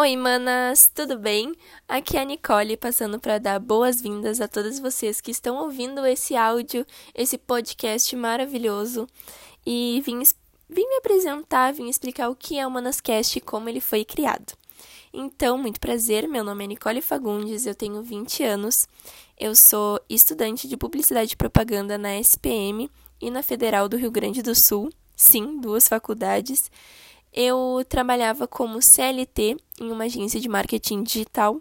Oi, manas, tudo bem? Aqui é a Nicole passando para dar boas-vindas a todas vocês que estão ouvindo esse áudio, esse podcast maravilhoso e vim, vim me apresentar, vim explicar o que é o Manascast e como ele foi criado. Então, muito prazer, meu nome é Nicole Fagundes, eu tenho 20 anos, eu sou estudante de Publicidade e Propaganda na SPM e na Federal do Rio Grande do Sul, sim, duas faculdades eu trabalhava como CLT em uma agência de marketing digital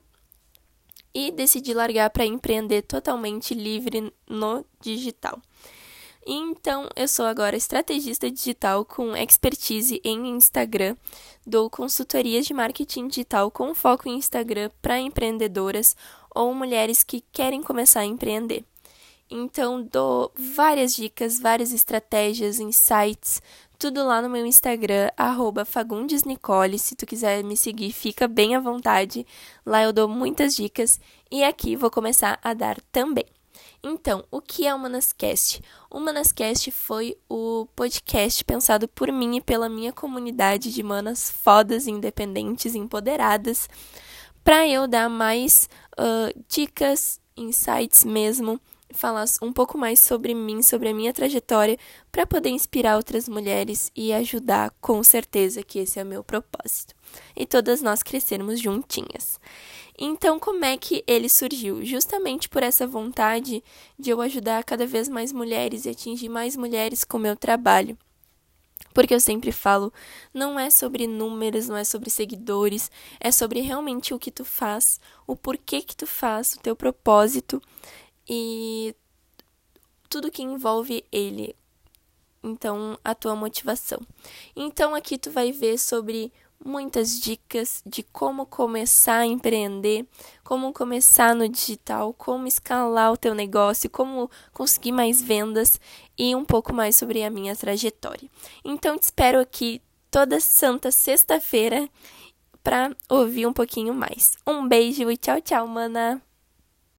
e decidi largar para empreender totalmente livre no digital. Então, eu sou agora estrategista digital com expertise em Instagram. Dou consultorias de marketing digital com foco em Instagram para empreendedoras ou mulheres que querem começar a empreender. Então, dou várias dicas, várias estratégias, insights tudo lá no meu Instagram, FagundesNicole. Se tu quiser me seguir, fica bem à vontade. Lá eu dou muitas dicas e aqui vou começar a dar também. Então, o que é o Manascast? O Manascast foi o podcast pensado por mim e pela minha comunidade de manas fodas, independentes, empoderadas, para eu dar mais uh, dicas, insights mesmo falar um pouco mais sobre mim, sobre a minha trajetória, para poder inspirar outras mulheres e ajudar, com certeza que esse é o meu propósito. E todas nós crescermos juntinhas. Então, como é que ele surgiu? Justamente por essa vontade de eu ajudar cada vez mais mulheres e atingir mais mulheres com o meu trabalho. Porque eu sempre falo, não é sobre números, não é sobre seguidores, é sobre realmente o que tu faz, o porquê que tu faz, o teu propósito e tudo que envolve ele. Então, a tua motivação. Então, aqui tu vai ver sobre muitas dicas de como começar a empreender, como começar no digital, como escalar o teu negócio, como conseguir mais vendas e um pouco mais sobre a minha trajetória. Então, te espero aqui toda santa sexta-feira para ouvir um pouquinho mais. Um beijo e tchau, tchau, mana!